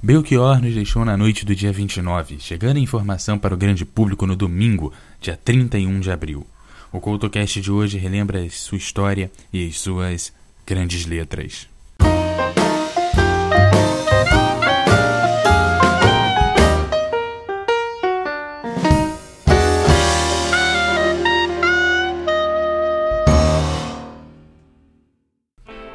Belchior nos deixou na noite do dia 29, chegando a informação para o grande público no domingo, dia 31 de abril. O CoutoCast de hoje relembra sua história e as suas grandes letras.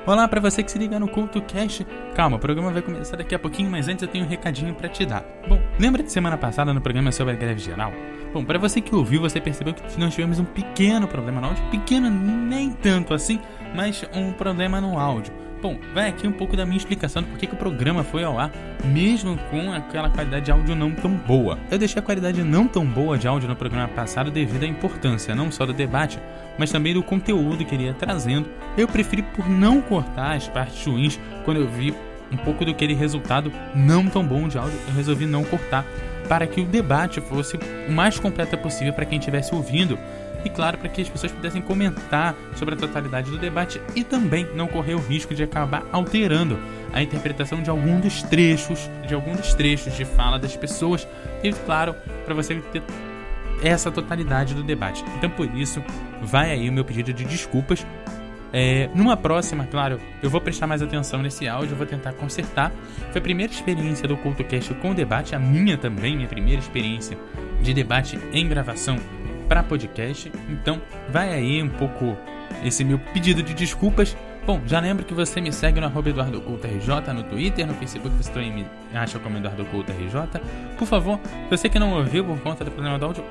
Olá para você que se liga no Culto Cast. Calma, o programa vai começar daqui a pouquinho, mas antes eu tenho um recadinho para te dar. Bom, lembra de semana passada no programa sobre a greve geral? Bom, para você que ouviu, você percebeu que nós tivemos um pequeno problema no áudio, pequeno nem tanto assim, mas um problema no áudio. Bom, vai aqui um pouco da minha explicação do porquê que o programa foi ao ar, mesmo com aquela qualidade de áudio não tão boa. Eu deixei a qualidade não tão boa de áudio no programa passado devido à importância não só do debate, mas também do conteúdo que ele ia trazendo. Eu preferi por não cortar as partes ruins quando eu vi um pouco do aquele resultado não tão bom de áudio, eu resolvi não cortar para que o debate fosse o mais completo possível para quem estivesse ouvindo e, claro, para que as pessoas pudessem comentar sobre a totalidade do debate e também não correr o risco de acabar alterando a interpretação de algum dos trechos, de algum dos trechos de fala das pessoas e, claro, para você ter essa totalidade do debate. Então, por isso, vai aí o meu pedido de desculpas. É, numa próxima, claro, eu vou prestar mais atenção nesse áudio, eu vou tentar consertar. Foi a primeira experiência do CultoCast com debate, a minha também, minha primeira experiência de debate em gravação para podcast. Então, vai aí um pouco esse meu pedido de desculpas. Bom, já lembro que você me segue no arroba no Twitter, no Facebook você também me acha como RJ. Por favor, você que não ouviu por conta do problema do áudio,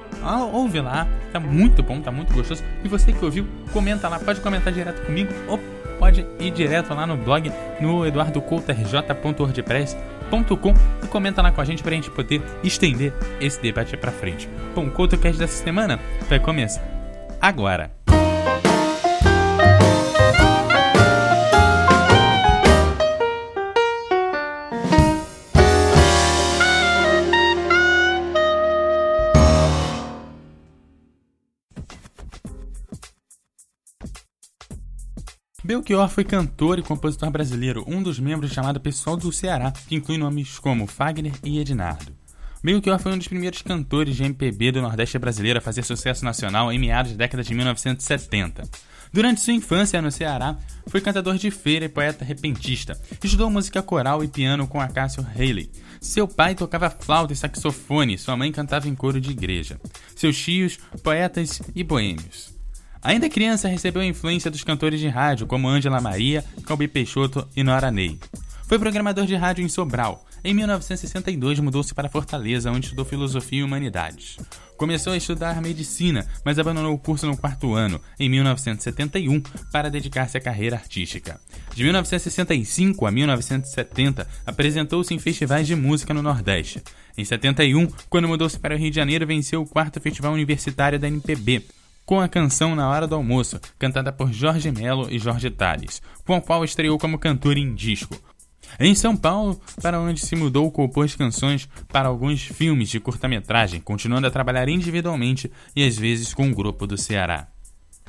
ouve lá, tá muito bom, tá muito gostoso. E você que ouviu, comenta lá, pode comentar direto comigo ou pode ir direto lá no blog no eduardocoutorj.wordpress.com couto.com e comenta lá com a gente pra gente poder estender esse debate pra frente. Bom, o CoutoCast dessa semana vai começar agora. Belchior foi cantor e compositor brasileiro, um dos membros chamado Pessoal do Ceará, que inclui nomes como Fagner e Ednardo. Belchior foi um dos primeiros cantores de MPB do Nordeste brasileiro a fazer sucesso nacional em meados da década de 1970. Durante sua infância no Ceará, foi cantador de feira e poeta repentista. Estudou música coral e piano com Acácio Haley. Seu pai tocava flauta e saxofone, sua mãe cantava em coro de igreja. Seus tios, poetas e boêmios. Ainda criança, recebeu a influência dos cantores de rádio como Ângela Maria, Calbi Peixoto e Nora Ney. Foi programador de rádio em Sobral. Em 1962, mudou-se para Fortaleza, onde estudou filosofia e humanidades. Começou a estudar medicina, mas abandonou o curso no quarto ano, em 1971, para dedicar-se à carreira artística. De 1965 a 1970, apresentou-se em festivais de música no Nordeste. Em 71, quando mudou-se para o Rio de Janeiro, venceu o quarto Festival Universitário da NPB, com a canção Na Hora do Almoço, cantada por Jorge Melo e Jorge Tales, com a qual estreou como cantor em disco. Em São Paulo, para onde se mudou, compôs canções para alguns filmes de curta-metragem, continuando a trabalhar individualmente e às vezes com o um grupo do Ceará.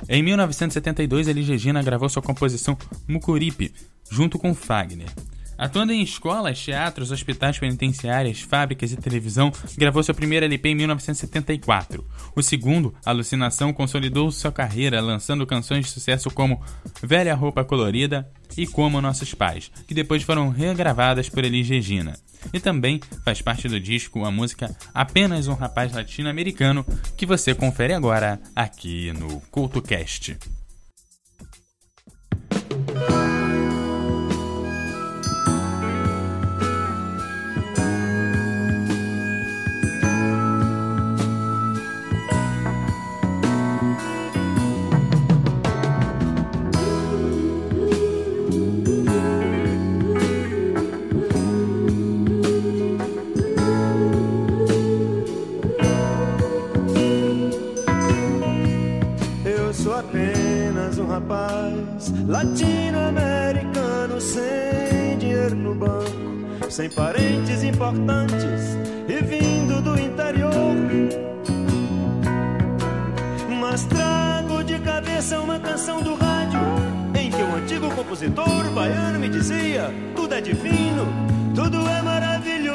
Em 1972, Elis Regina gravou sua composição Mucuripe, junto com Fagner. Atuando em escolas, teatros, hospitais penitenciárias, fábricas e televisão, gravou seu primeiro LP em 1974. O segundo, Alucinação, consolidou sua carreira lançando canções de sucesso como Velha Roupa Colorida e Como Nossos Pais, que depois foram regravadas por Elis Regina. E também faz parte do disco a música Apenas um Rapaz Latino-Americano, que você confere agora aqui no CultoCast. divino, tudo é maravilhoso.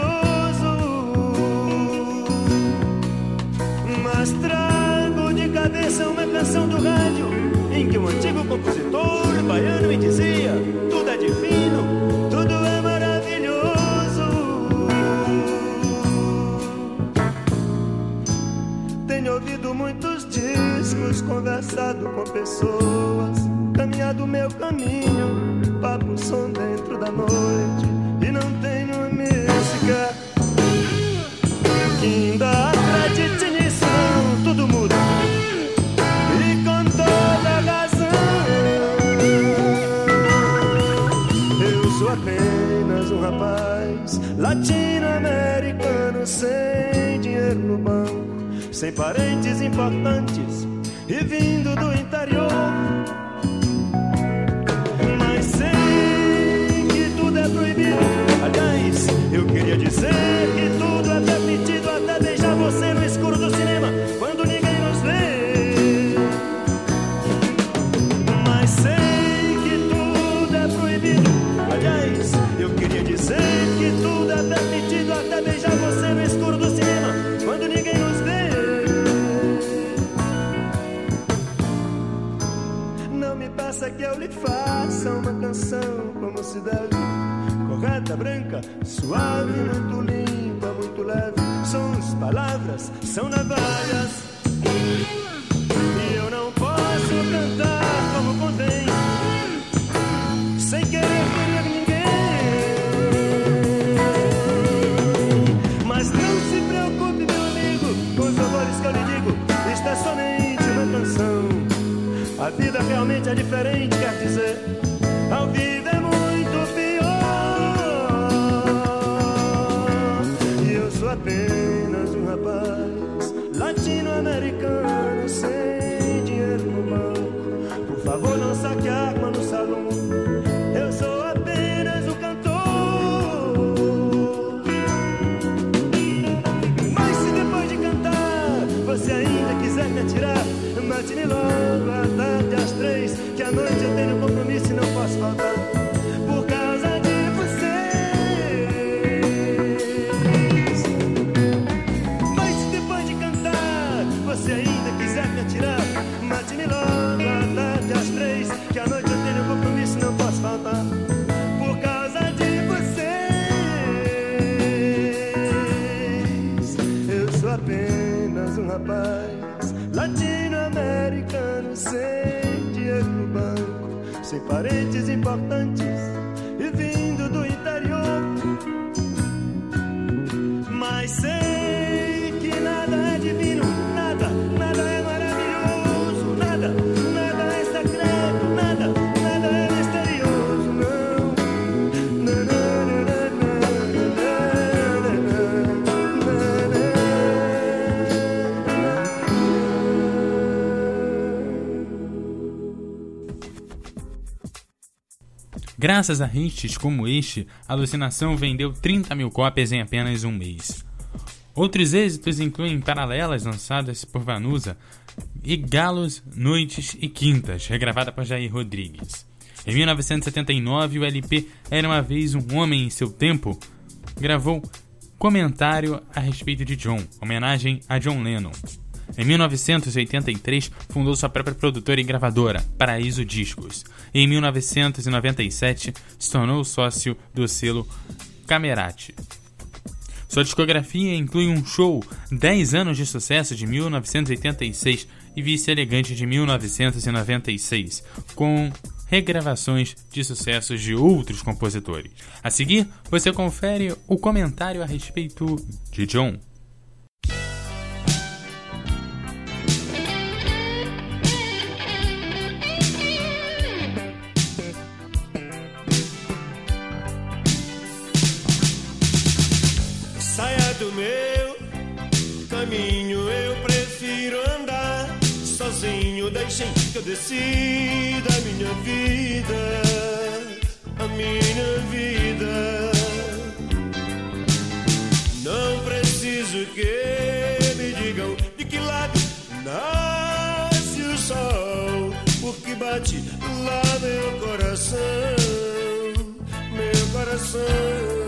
Mas trago de cabeça uma canção do rádio em que um antigo compositor baiano me dizia: tudo é divino, tudo é maravilhoso. Tenho ouvido muitos discos, conversado com pessoas, caminhado meu caminho, papo som dentro da noite. Sem parentes importantes e vindo do interior. Mas sei que tudo é proibido. Aliás, eu queria dizer que deve. Correta, branca, suave, muito limpa, muito leve. Sons, palavras, são navalhas. E eu não posso cantar como convém. Sem querer ferir ninguém. Mas não se preocupe, meu amigo, com os valores que eu lhe digo. Isto é somente uma canção. A vida realmente é diferente, quer dizer. Me atirar, mate-me logo à às três, que à noite eu tenho compromisso e não posso faltar. Por causa de vocês. Mas depois de cantar você ainda quiser me atirar, mate-me logo parentes importantes Graças a hits como este, Alucinação vendeu 30 mil cópias em apenas um mês. Outros êxitos incluem Paralelas, lançadas por Vanusa, e Galos, Noites e Quintas, regravada por Jair Rodrigues. Em 1979, o LP Era Uma Vez Um Homem em Seu Tempo gravou Comentário a respeito de John, homenagem a John Lennon. Em 1983, fundou sua própria produtora e gravadora, Paraíso Discos. E em 1997, se tornou sócio do selo Camerati. Sua discografia inclui um show 10 anos de sucesso de 1986 e Vice Elegante de 1996, com regravações de sucessos de outros compositores. A seguir, você confere o comentário a respeito de John. Decida a minha vida, a minha vida. Não preciso que me digam de que lado nasce o sol, porque bate lá meu coração, meu coração.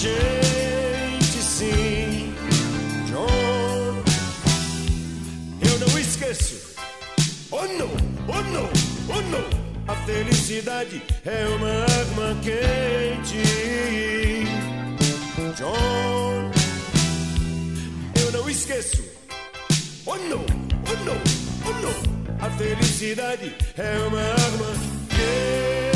gente sim, John. Eu não esqueço. Oh não, oh não, oh não. A felicidade é uma arma quente, John. Eu não esqueço. Oh não, oh não, oh não. A felicidade é uma arma quente.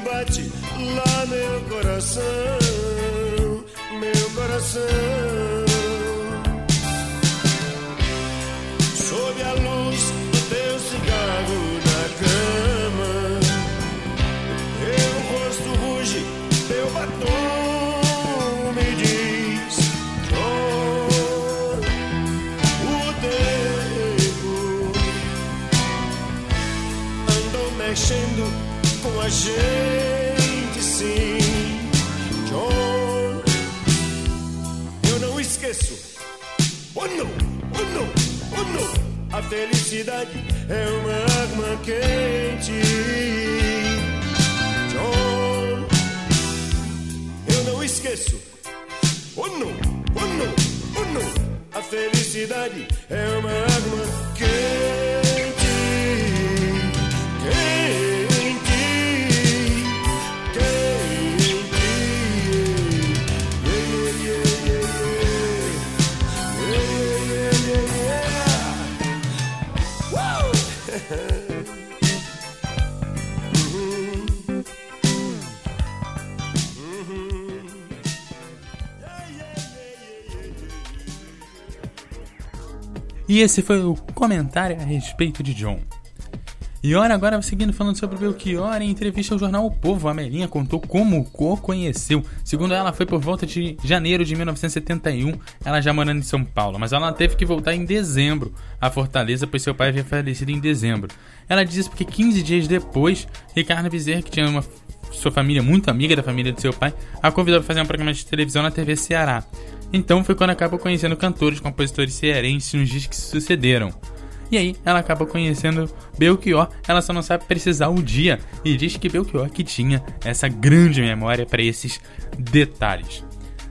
bate lá meu coração, meu coração. Gente sim. John, eu não esqueço. Oh não, oh não, oh não. A felicidade é uma arma quente. John, eu não esqueço. Oh não, oh não, oh não. A felicidade é uma arma quente. E esse foi o comentário a respeito de John. E ora, agora seguindo falando sobre Belchior, em entrevista ao jornal O Povo, a Melinha contou como o conheceu. Segundo ela, foi por volta de janeiro de 1971, ela já morando em São Paulo, mas ela teve que voltar em dezembro a Fortaleza, pois seu pai havia falecido em dezembro. Ela diz porque 15 dias depois, Ricardo Bezerra, que tinha uma sua família muito amiga da família do seu pai, a convidou para fazer um programa de televisão na TV Ceará. Então foi quando acaba conhecendo cantores, compositores cearenses nos dias que se sucederam. E aí ela acaba conhecendo Belchior, ela só não sabe precisar o dia e diz que Belchior que tinha essa grande memória para esses detalhes.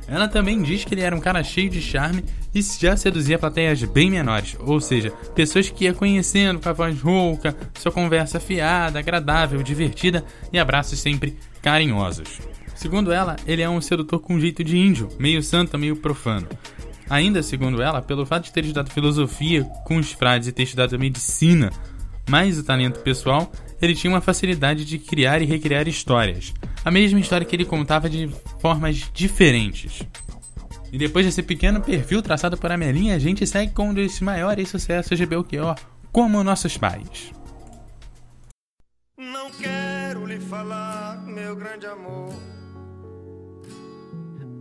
Ela também diz que ele era um cara cheio de charme e já seduzia plateias bem menores, ou seja, pessoas que ia conhecendo com a voz rouca, sua conversa fiada, agradável, divertida e abraços sempre carinhosos. Segundo ela, ele é um sedutor com jeito de índio, meio santa, meio profano. Ainda segundo ela, pelo fato de ter estudado filosofia com os frades e ter estudado medicina, mais o talento pessoal, ele tinha uma facilidade de criar e recriar histórias. A mesma história que ele contava de formas diferentes. E depois desse pequeno perfil traçado por Amelinha, a gente segue com um dos maiores sucessos de Belchior, como Nossos Pais. Não quero lhe falar, meu grande amor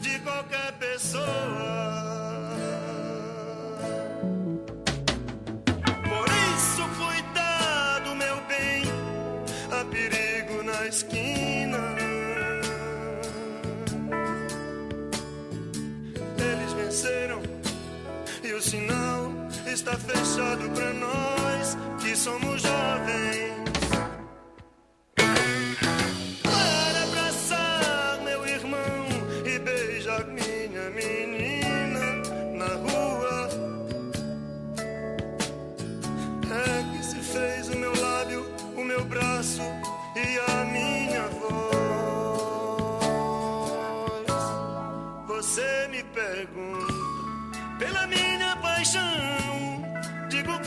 de qualquer pessoa. Por isso, cuidado, meu bem, há perigo na esquina. Eles venceram e o sinal está fechado para nós que somos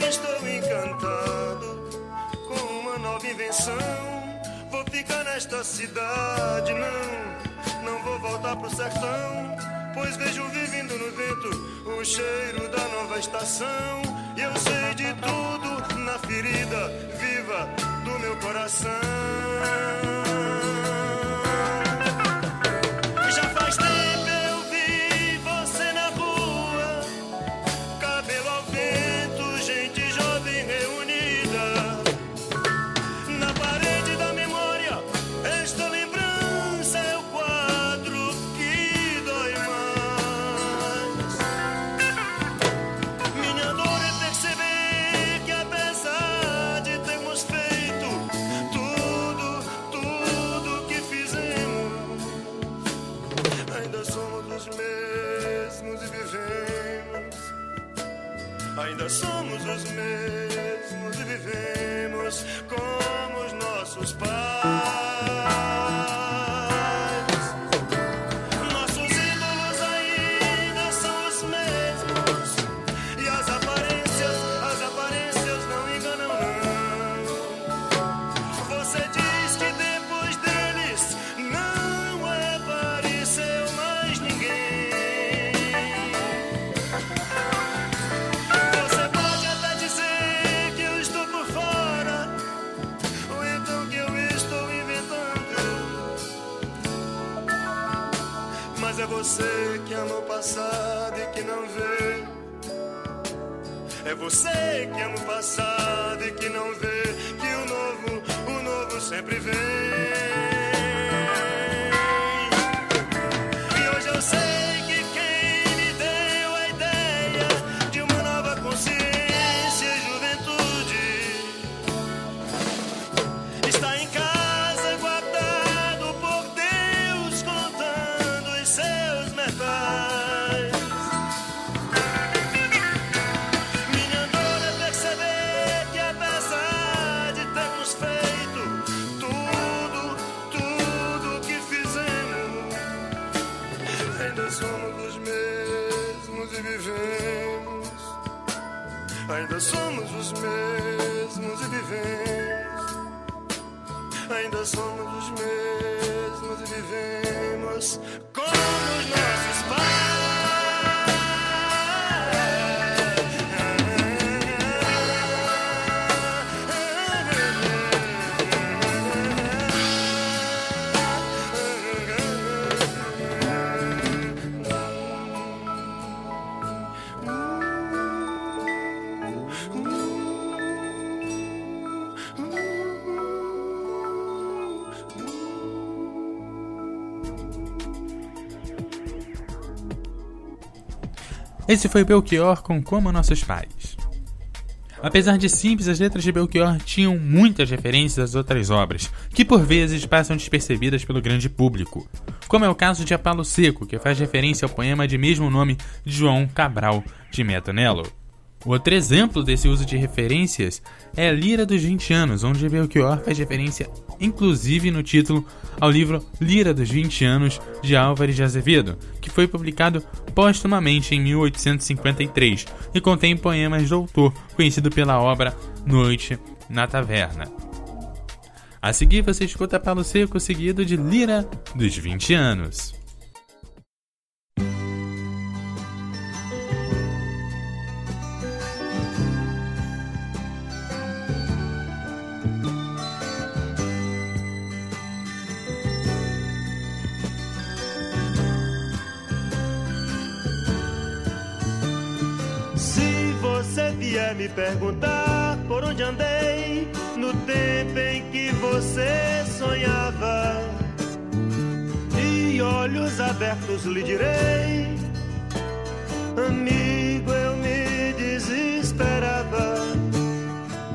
estou encantado com uma nova invenção. Vou ficar nesta cidade, não, não vou voltar pro sertão. Pois vejo vivendo no vento o cheiro da nova estação. E eu sei de tudo na ferida viva do meu coração. É você que ama o passado e que não vê que o novo, o novo sempre vem. Ainda somos os mesmos e vivemos. Ainda somos os mesmos e vivemos. Ainda somos os mesmos e vivemos como os nossos Esse foi Belchior com Como Nossos Pais. Apesar de simples, as letras de Belchior tinham muitas referências às outras obras, que por vezes passam despercebidas pelo grande público, como é o caso de A Palo Seco, que faz referência ao poema de mesmo nome de João Cabral de Metonello. Outro exemplo desse uso de referências é Lira dos 20 anos, onde Belchior faz referência, inclusive no título, ao livro Lira dos 20 anos de Álvares de Azevedo, que foi publicado póstumamente em 1853 e contém poemas do autor, conhecido pela obra Noite na Taverna. A seguir você escuta Palo Seco seguido de Lira dos 20 anos. vier me perguntar por onde andei no tempo em que você sonhava, e olhos abertos lhe direi: Amigo, eu me desesperava.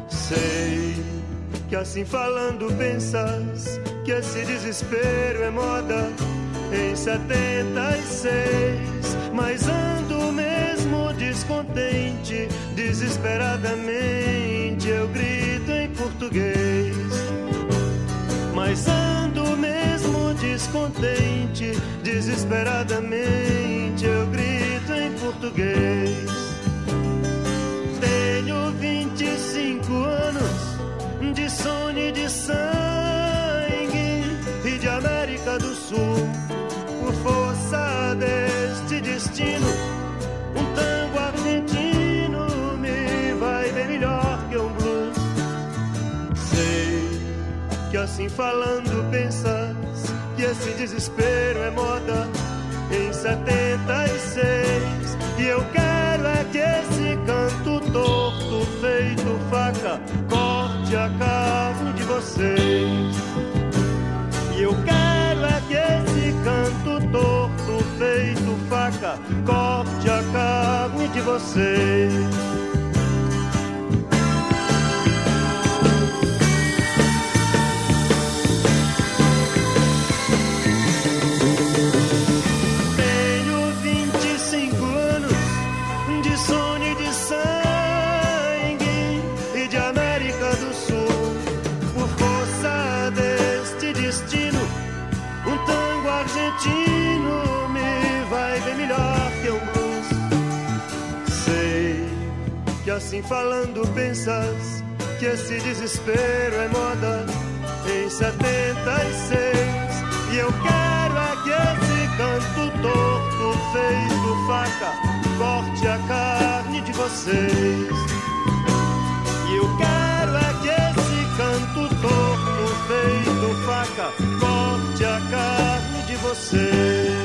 Sei que assim falando pensas que esse desespero é moda em 76, mas antes descontente, desesperadamente eu grito em português. Mas ando mesmo descontente, desesperadamente eu grito em português. Tenho 25 anos de sono e de sangue e de América do Sul assim falando pensas que esse desespero é moda em 76. E eu quero é que esse canto torto feito faca corte a carne de vocês. E eu quero é que esse canto torto feito faca corte a carne de vocês. Assim falando pensas que esse desespero é moda em 76. E eu quero é que esse canto torto feito faca corte a carne de vocês. E eu quero é que esse canto torto feito faca corte a carne de vocês.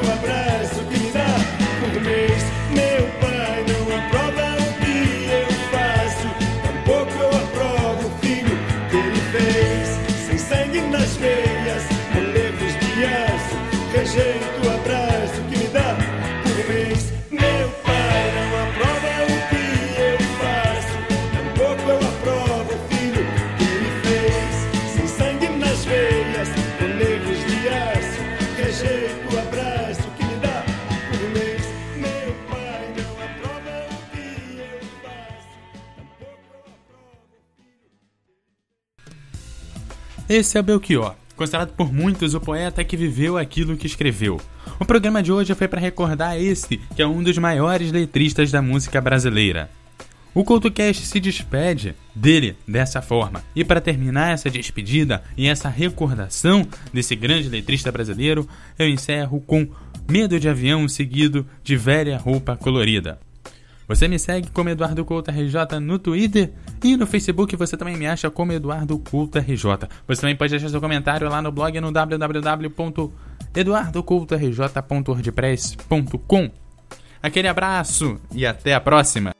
tua brecha. Esse é Belchior, considerado por muitos o poeta que viveu aquilo que escreveu. O programa de hoje foi para recordar esse, que é um dos maiores letristas da música brasileira. O CoutoCast se despede dele dessa forma. E para terminar essa despedida e essa recordação desse grande letrista brasileiro, eu encerro com Medo de Avião seguido de Velha Roupa Colorida. Você me segue como Eduardo Couto RJ no Twitter e no Facebook você também me acha como Eduardo Couto RJ. Você também pode deixar seu comentário lá no blog no www.eduardocoutorj.wordpress.com. Aquele abraço e até a próxima!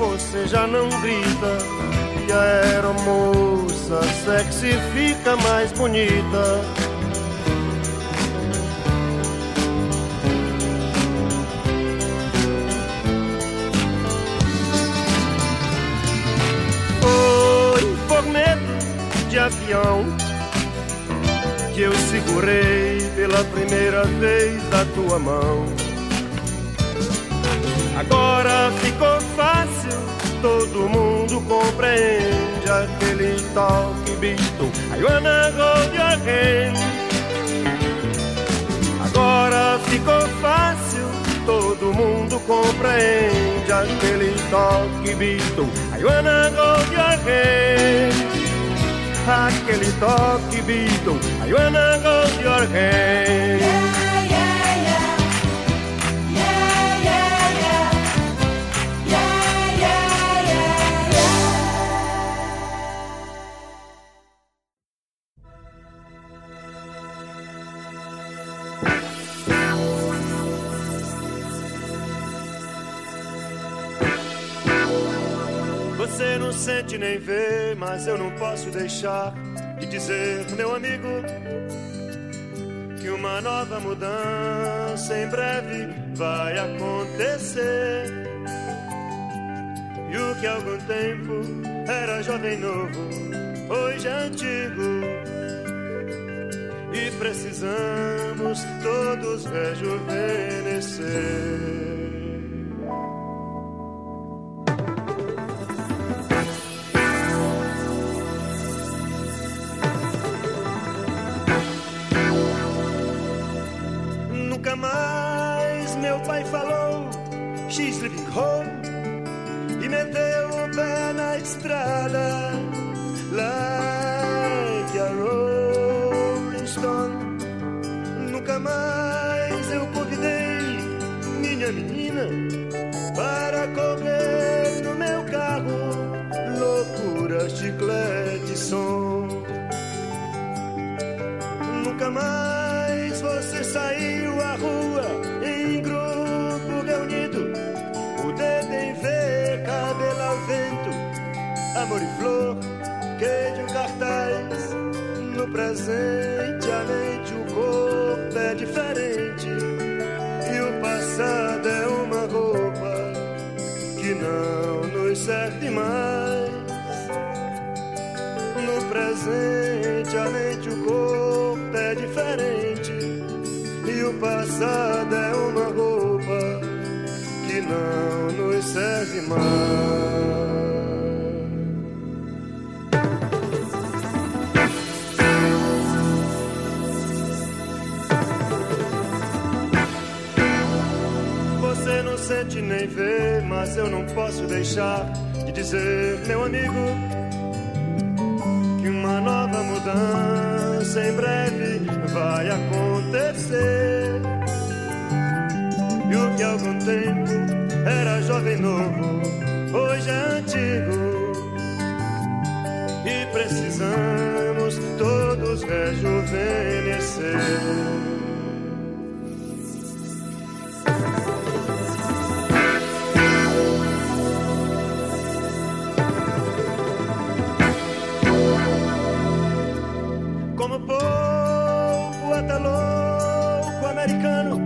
Você já não grita. E a aeromoça sexy fica mais bonita. Foi por medo de avião que eu segurei pela primeira vez a tua mão. Agora ficou fácil, todo mundo compreende aquele toque bisto. I wanna hold your hand. Agora ficou fácil, todo mundo compreende aquele toque bisto. I wanna hold your hand. Aquele toque bisto. I wanna hold your hand. Sente nem vê, mas eu não posso deixar de dizer, meu amigo, que uma nova mudança em breve vai acontecer. E o que há algum tempo era jovem novo, hoje é antigo. E precisamos todos rejuvenescer. Pai falou She's leaving home E meteu o pé na estrada. Like a rolling stone Nunca mais eu convidei Minha menina Para correr no meu carro. Loucura, chiclete, som. Nunca mais presente, a mente, o corpo é diferente. E o passado é uma roupa que não nos serve mais. No presente, a mente, o corpo é diferente. E o passado é uma roupa que não nos serve mais. Eu não posso deixar de dizer, meu amigo, que uma nova mudança em breve vai acontecer. E o que há algum tempo era jovem novo, hoje é antigo. E precisamos todos rejuvenescer. Como povo até louco americano,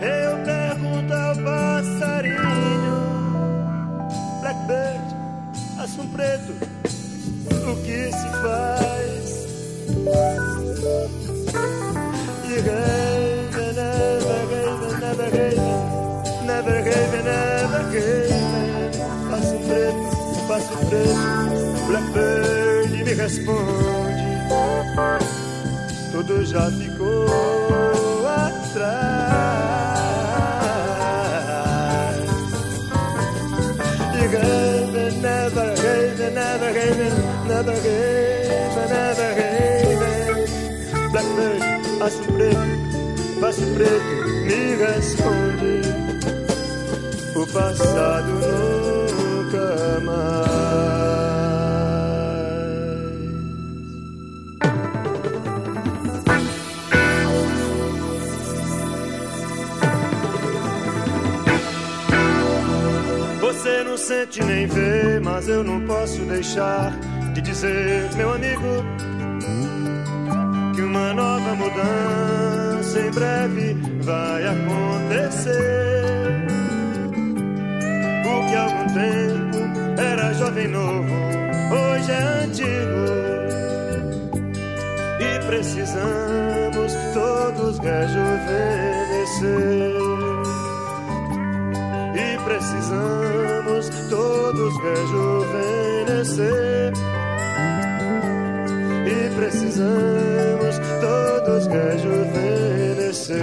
eu pergunto ao passarinho, Blackbird, assunto preto, o que se faz? E gave, never gave, never gave, never gave, never gave. Passo preto, passo preto, Blackbird me responde já ficou atrás. You gave, never gave, never gave, never gave, never gave. Blackbird, aço preto, passo preto, me responde. O passado nunca Você não sente nem vê, mas eu não posso deixar de dizer, meu amigo, que uma nova mudança em breve vai acontecer. O que há algum tempo era jovem novo, hoje é antigo. E precisamos todos rejuvenescer. E precisamos todos rejuvenescer. E precisamos todos rejuvenescer.